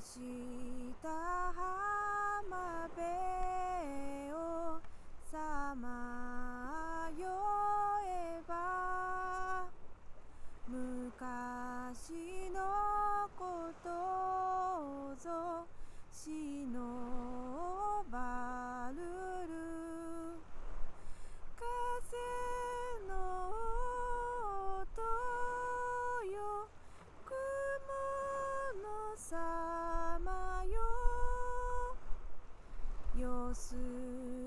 した浜辺をさまよえば昔のことぞしのばるる。風の音よ雲のさす